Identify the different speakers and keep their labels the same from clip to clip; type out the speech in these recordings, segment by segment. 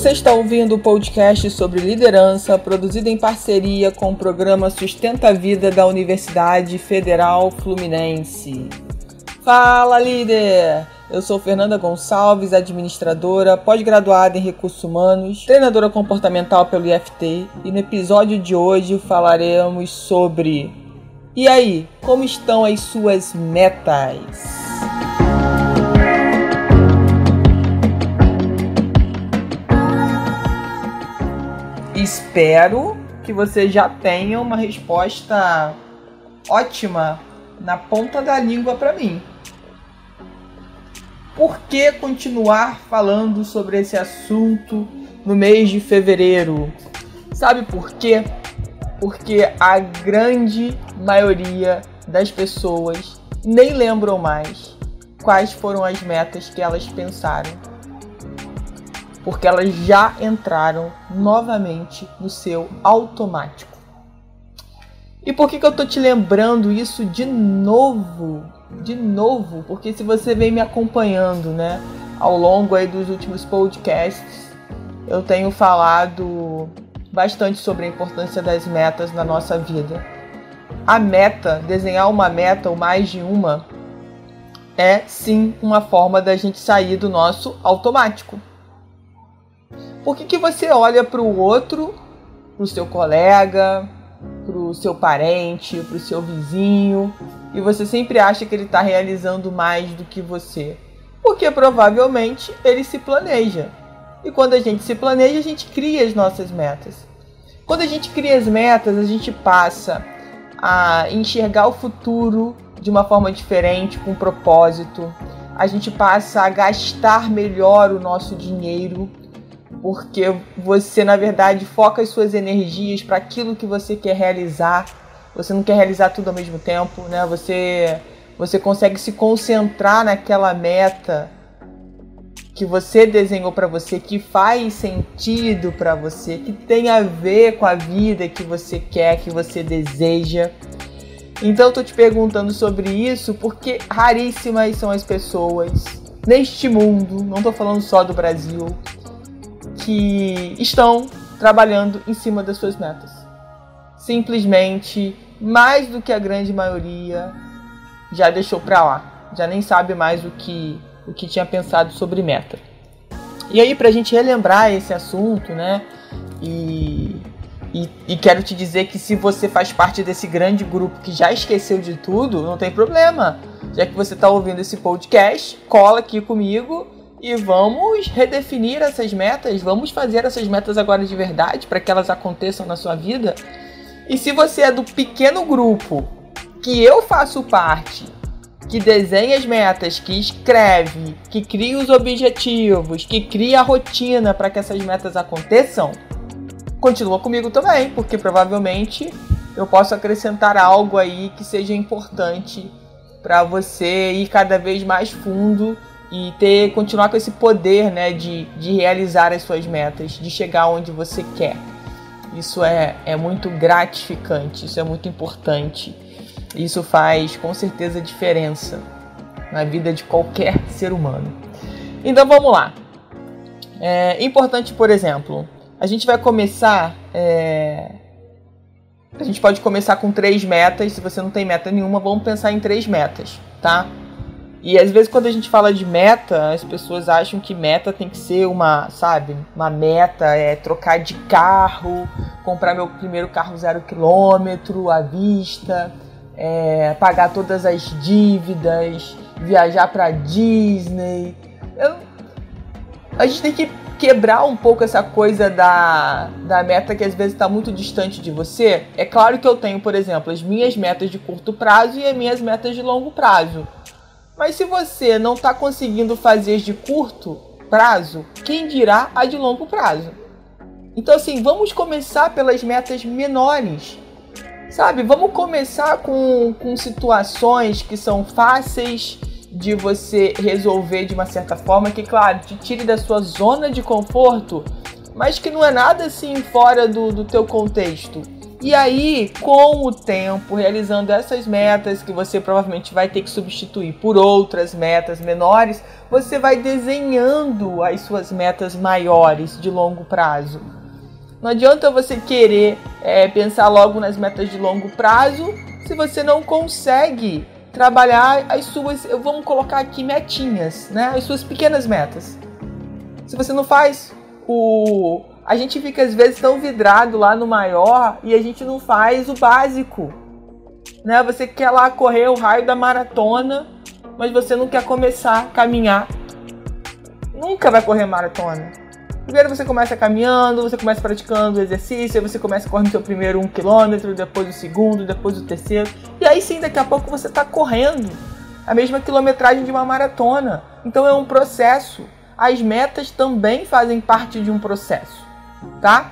Speaker 1: Você está ouvindo o podcast sobre liderança, produzido em parceria com o programa Sustenta a Vida da Universidade Federal Fluminense. Fala, líder! Eu sou Fernanda Gonçalves, administradora, pós-graduada em recursos humanos, treinadora comportamental pelo IFT, e no episódio de hoje falaremos sobre E aí, como estão as suas metas? Espero que você já tenha uma resposta ótima na ponta da língua para mim. Por que continuar falando sobre esse assunto no mês de fevereiro? Sabe por quê? Porque a grande maioria das pessoas nem lembram mais quais foram as metas que elas pensaram porque elas já entraram novamente no seu automático. E por que, que eu tô te lembrando isso de novo? De novo, porque se você vem me acompanhando, né, ao longo aí dos últimos podcasts, eu tenho falado bastante sobre a importância das metas na nossa vida. A meta, desenhar uma meta ou mais de uma, é sim uma forma da gente sair do nosso automático. Por que, que você olha para o outro, para o seu colega, para o seu parente, para o seu vizinho, e você sempre acha que ele está realizando mais do que você? Porque provavelmente ele se planeja. E quando a gente se planeja, a gente cria as nossas metas. Quando a gente cria as metas, a gente passa a enxergar o futuro de uma forma diferente, com propósito. A gente passa a gastar melhor o nosso dinheiro porque você na verdade foca as suas energias para aquilo que você quer realizar. Você não quer realizar tudo ao mesmo tempo, né? Você você consegue se concentrar naquela meta que você desenhou para você, que faz sentido para você, que tem a ver com a vida que você quer, que você deseja. Então eu tô te perguntando sobre isso porque raríssimas são as pessoas neste mundo, não tô falando só do Brasil, que estão trabalhando em cima das suas metas. Simplesmente, mais do que a grande maioria, já deixou para lá, já nem sabe mais o que, o que tinha pensado sobre meta. E aí, para a gente relembrar esse assunto, né? E, e, e, quero te dizer que se você faz parte desse grande grupo que já esqueceu de tudo, não tem problema. Já que você está ouvindo esse podcast, cola aqui comigo e vamos redefinir essas metas, vamos fazer essas metas agora de verdade para que elas aconteçam na sua vida. E se você é do pequeno grupo que eu faço parte, que desenha as metas, que escreve, que cria os objetivos, que cria a rotina para que essas metas aconteçam, continua comigo também, porque provavelmente eu posso acrescentar algo aí que seja importante para você ir cada vez mais fundo e ter continuar com esse poder né, de, de realizar as suas metas, de chegar onde você quer. Isso é, é muito gratificante, isso é muito importante. Isso faz com certeza diferença na vida de qualquer ser humano. Então vamos lá. É importante, por exemplo, a gente vai começar. É... A gente pode começar com três metas. Se você não tem meta nenhuma, vamos pensar em três metas, tá? E às vezes quando a gente fala de meta, as pessoas acham que meta tem que ser uma, sabe, uma meta é trocar de carro, comprar meu primeiro carro zero quilômetro à vista, é, pagar todas as dívidas, viajar para Disney. Eu, a gente tem que quebrar um pouco essa coisa da, da meta que às vezes está muito distante de você. É claro que eu tenho, por exemplo, as minhas metas de curto prazo e as minhas metas de longo prazo. Mas se você não está conseguindo fazer de curto prazo, quem dirá a de longo prazo? Então, assim, vamos começar pelas metas menores. Sabe, vamos começar com, com situações que são fáceis de você resolver de uma certa forma, que, claro, te tire da sua zona de conforto, mas que não é nada assim fora do, do teu contexto. E aí, com o tempo, realizando essas metas que você provavelmente vai ter que substituir por outras metas menores, você vai desenhando as suas metas maiores de longo prazo. Não adianta você querer é, pensar logo nas metas de longo prazo se você não consegue trabalhar as suas, vamos colocar aqui metinhas, né? As suas pequenas metas. Se você não faz o a gente fica às vezes tão vidrado lá no maior e a gente não faz o básico. Né? Você quer lá correr o raio da maratona, mas você não quer começar a caminhar. Nunca vai correr maratona. Primeiro você começa caminhando, você começa praticando o exercício, aí você começa a correr o seu primeiro um quilômetro, depois o segundo, depois o terceiro. E aí sim, daqui a pouco você está correndo a mesma quilometragem de uma maratona. Então é um processo. As metas também fazem parte de um processo tá?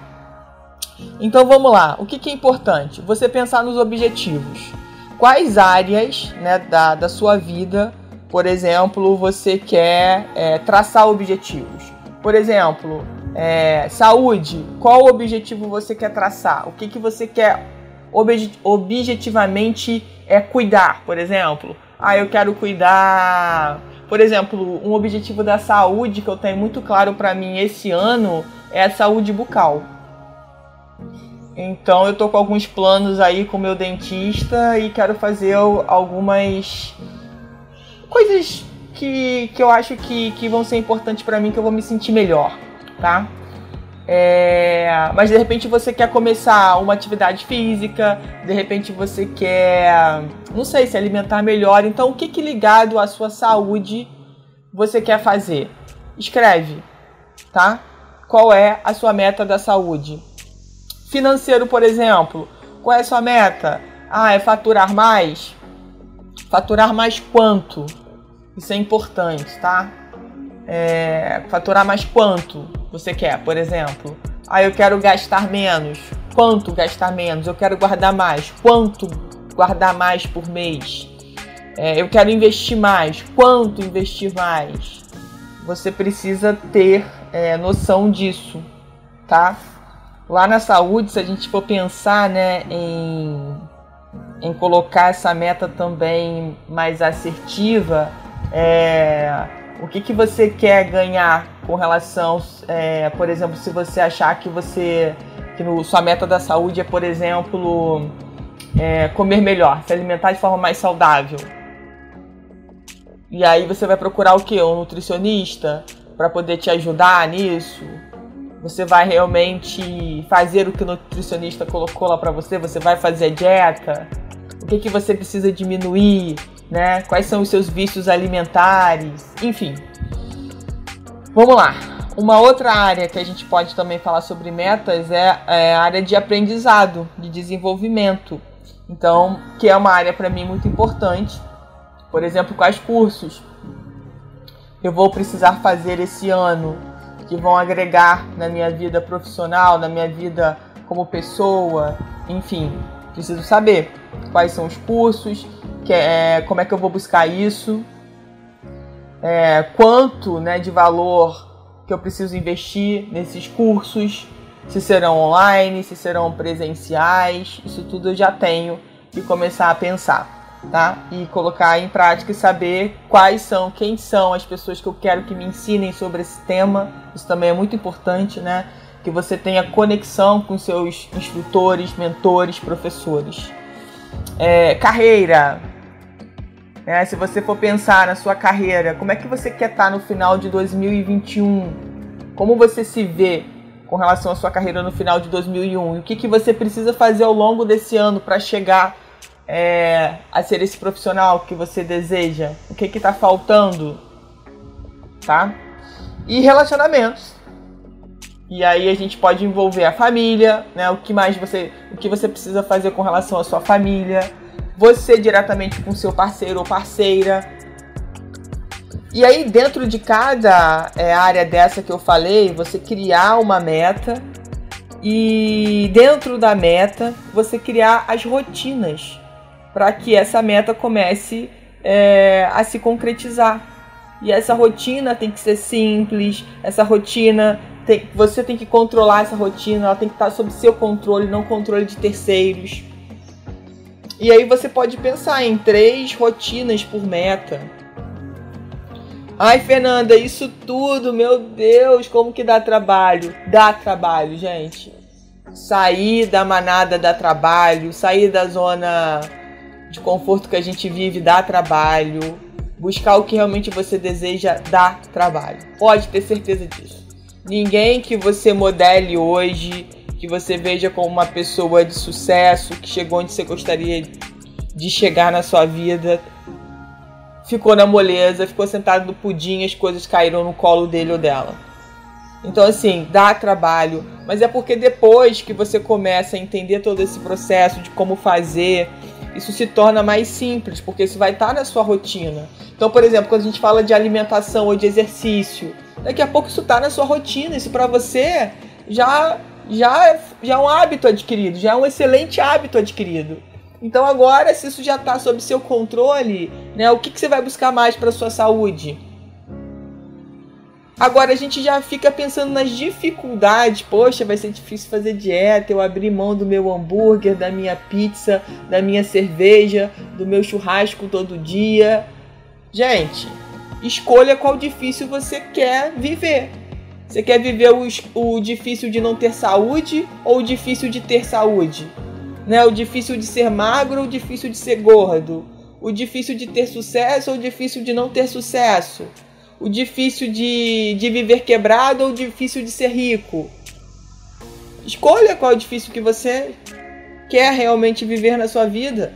Speaker 1: Então vamos lá. O que, que é importante? Você pensar nos objetivos. Quais áreas né, da, da sua vida, por exemplo, você quer é, traçar objetivos? Por exemplo, é, saúde. Qual objetivo você quer traçar? O que, que você quer objetivamente é cuidar, por exemplo? Ah, eu quero cuidar. Por exemplo, um objetivo da saúde que eu tenho muito claro para mim esse ano é a saúde bucal. Então eu tô com alguns planos aí com o meu dentista e quero fazer algumas coisas que, que eu acho que, que vão ser importantes para mim, que eu vou me sentir melhor, tá? É, mas de repente você quer começar uma atividade física, de repente você quer, não sei, se alimentar melhor. Então, o que, que ligado à sua saúde você quer fazer? Escreve, tá? Qual é a sua meta da saúde. Financeiro, por exemplo, qual é a sua meta? Ah, é faturar mais? Faturar mais quanto? Isso é importante, tá? É, faturar mais quanto você quer, por exemplo? Ah, eu quero gastar menos. Quanto gastar menos? Eu quero guardar mais. Quanto guardar mais por mês? É, eu quero investir mais. Quanto investir mais? Você precisa ter é, noção disso, tá? Lá na saúde, se a gente for pensar né, em, em colocar essa meta também mais assertiva, é, o que, que você quer ganhar com relação, é, por exemplo, se você achar que você que no, sua meta da saúde é, por exemplo, é, comer melhor, se alimentar de forma mais saudável. E aí você vai procurar o que? Um nutricionista? Para poder te ajudar nisso? Você vai realmente fazer o que o nutricionista colocou lá para você? Você vai fazer a dieta? O que, que você precisa diminuir? Né? Quais são os seus vícios alimentares? Enfim. Vamos lá. Uma outra área que a gente pode também falar sobre metas é, é a área de aprendizado, de desenvolvimento. Então, que é uma área para mim muito importante. Por exemplo, quais cursos eu vou precisar fazer esse ano que vão agregar na minha vida profissional, na minha vida como pessoa, enfim, preciso saber quais são os cursos, que é, como é que eu vou buscar isso, é, quanto né, de valor que eu preciso investir nesses cursos, se serão online, se serão presenciais, isso tudo eu já tenho que começar a pensar tá? E colocar em prática e saber quais são, quem são as pessoas que eu quero que me ensinem sobre esse tema. Isso também é muito importante, né? Que você tenha conexão com seus instrutores, mentores, professores. É, carreira. É, se você for pensar na sua carreira, como é que você quer estar no final de 2021? Como você se vê com relação à sua carreira no final de 2001? E o que, que você precisa fazer ao longo desse ano para chegar é, a ser esse profissional que você deseja? O que está faltando? Tá? E relacionamentos. E aí a gente pode envolver a família, né? O que mais você, o que você precisa fazer com relação à sua família, você diretamente com seu parceiro ou parceira. E aí dentro de cada é, área dessa que eu falei, você criar uma meta e dentro da meta você criar as rotinas para que essa meta comece é, a se concretizar. E essa rotina tem que ser simples, essa rotina tem, você tem que controlar essa rotina, ela tem que estar sob seu controle, não controle de terceiros. E aí você pode pensar em três rotinas por meta. Ai, Fernanda, isso tudo, meu Deus, como que dá trabalho? Dá trabalho, gente. Sair da manada dá trabalho, sair da zona de conforto que a gente vive dá trabalho. Buscar o que realmente você deseja dá trabalho. Pode ter certeza disso. Ninguém que você modele hoje, que você veja como uma pessoa de sucesso, que chegou onde você gostaria de chegar na sua vida, ficou na moleza, ficou sentado no pudim, as coisas caíram no colo dele ou dela. Então, assim, dá trabalho, mas é porque depois que você começa a entender todo esse processo de como fazer, isso se torna mais simples, porque isso vai estar na sua rotina. Então, por exemplo, quando a gente fala de alimentação ou de exercício, daqui a pouco isso está na sua rotina, isso para você já, já, já é um hábito adquirido, já é um excelente hábito adquirido. Então agora, se isso já está sob seu controle, né, o que, que você vai buscar mais para sua saúde? Agora a gente já fica pensando nas dificuldades. Poxa, vai ser difícil fazer dieta, eu abrir mão do meu hambúrguer, da minha pizza, da minha cerveja, do meu churrasco todo dia. Gente, escolha qual difícil você quer viver. Você quer viver o, o difícil de não ter saúde ou o difícil de ter saúde? né? O difícil de ser magro ou o difícil de ser gordo? O difícil de ter sucesso ou o difícil de não ter sucesso? O difícil de, de viver quebrado ou o difícil de ser rico? Escolha qual é o difícil que você quer realmente viver na sua vida.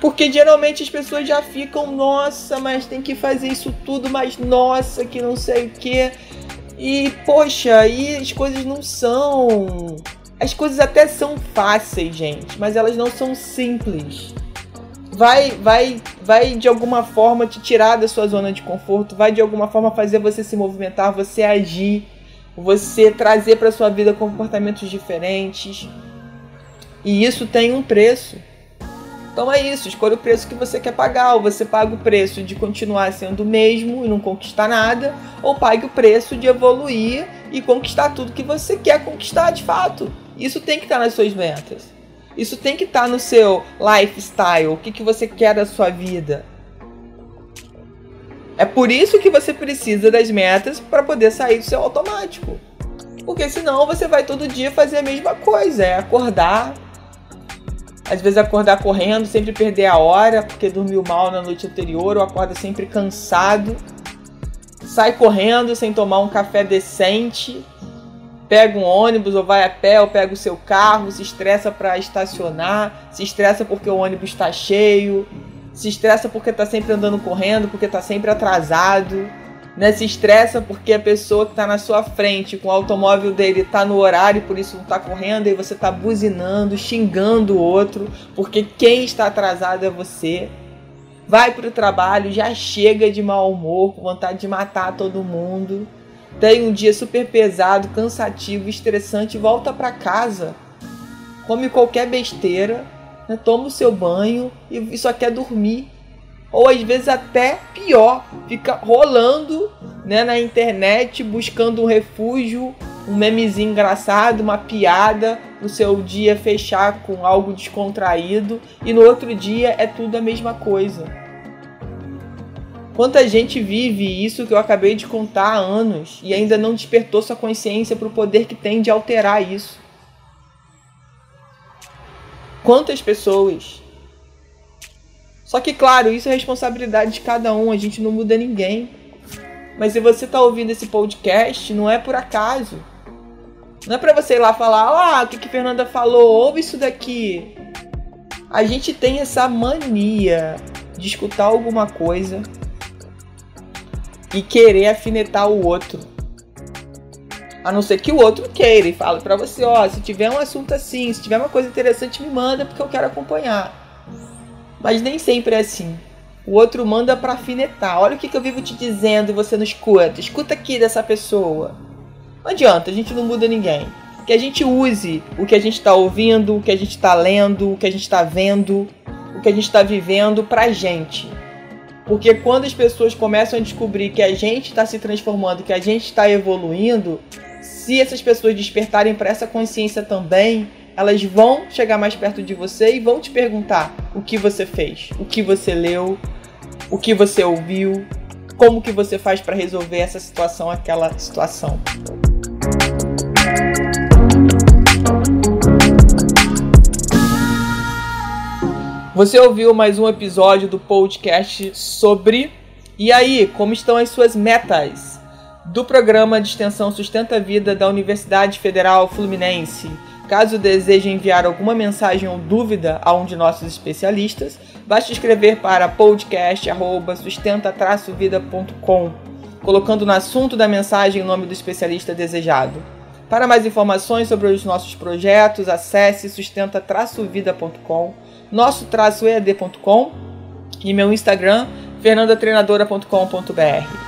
Speaker 1: Porque geralmente as pessoas já ficam, nossa, mas tem que fazer isso tudo, mas nossa, que não sei o que. E, poxa, aí as coisas não são as coisas até são fáceis, gente, mas elas não são simples. Vai, vai, vai de alguma forma te tirar da sua zona de conforto, vai de alguma forma fazer você se movimentar, você agir, você trazer para sua vida comportamentos diferentes. E isso tem um preço. Então é isso, escolha o preço que você quer pagar. Ou você paga o preço de continuar sendo o mesmo e não conquistar nada, ou pague o preço de evoluir e conquistar tudo que você quer conquistar de fato. Isso tem que estar nas suas metas. Isso tem que estar no seu lifestyle. O que, que você quer da sua vida. É por isso que você precisa das metas para poder sair do seu automático. Porque senão você vai todo dia fazer a mesma coisa. É acordar. Às vezes acordar correndo, sempre perder a hora porque dormiu mal na noite anterior ou acorda sempre cansado. Sai correndo sem tomar um café decente pega um ônibus ou vai a pé ou pega o seu carro, se estressa para estacionar, se estressa porque o ônibus está cheio, se estressa porque está sempre andando correndo, porque está sempre atrasado, né? Se estressa porque a pessoa que está na sua frente com o automóvel dele está no horário, por isso não está correndo, e você está buzinando, xingando o outro, porque quem está atrasado é você. Vai para o trabalho, já chega de mau humor, com vontade de matar todo mundo tem um dia super pesado, cansativo, estressante, volta para casa, come qualquer besteira, né, toma o seu banho e só quer dormir. Ou às vezes até pior, fica rolando né, na internet buscando um refúgio, um memezinho engraçado, uma piada no seu dia fechar com algo descontraído e no outro dia é tudo a mesma coisa. Quanta gente vive isso que eu acabei de contar há anos e ainda não despertou sua consciência para o poder que tem de alterar isso? Quantas pessoas? Só que, claro, isso é responsabilidade de cada um, a gente não muda ninguém. Mas se você está ouvindo esse podcast, não é por acaso. Não é para você ir lá falar, ah, o que, que Fernanda falou, ouve isso daqui. A gente tem essa mania de escutar alguma coisa e querer afinetar o outro. A não ser que o outro queira e fale para você, ó, se tiver um assunto assim, se tiver uma coisa interessante, me manda porque eu quero acompanhar. Mas nem sempre é assim. O outro manda para afinetar. Olha o que, que eu vivo te dizendo e você não escuta. Escuta aqui dessa pessoa. Não adianta, a gente não muda ninguém. Que a gente use o que a gente está ouvindo, o que a gente está lendo, o que a gente está vendo, o que a gente está vivendo pra gente Porque quando as pessoas começam a descobrir que a gente está se transformando, que a gente está evoluindo, se essas pessoas despertarem para essa consciência também, elas vão chegar mais perto de você e vão te perguntar o que você fez, o que você leu, o que você ouviu, como que você faz para resolver essa situação, aquela situação. Você ouviu mais um episódio do podcast sobre. E aí, como estão as suas metas? Do programa de extensão Sustenta a Vida da Universidade Federal Fluminense. Caso deseje enviar alguma mensagem ou dúvida a um de nossos especialistas, basta escrever para podcast@sustenta-vida.com, colocando no assunto da mensagem o nome do especialista desejado. Para mais informações sobre os nossos projetos, acesse sustenta-vida.com nosso-ead.com e meu Instagram, fernandatreinadora.com.br.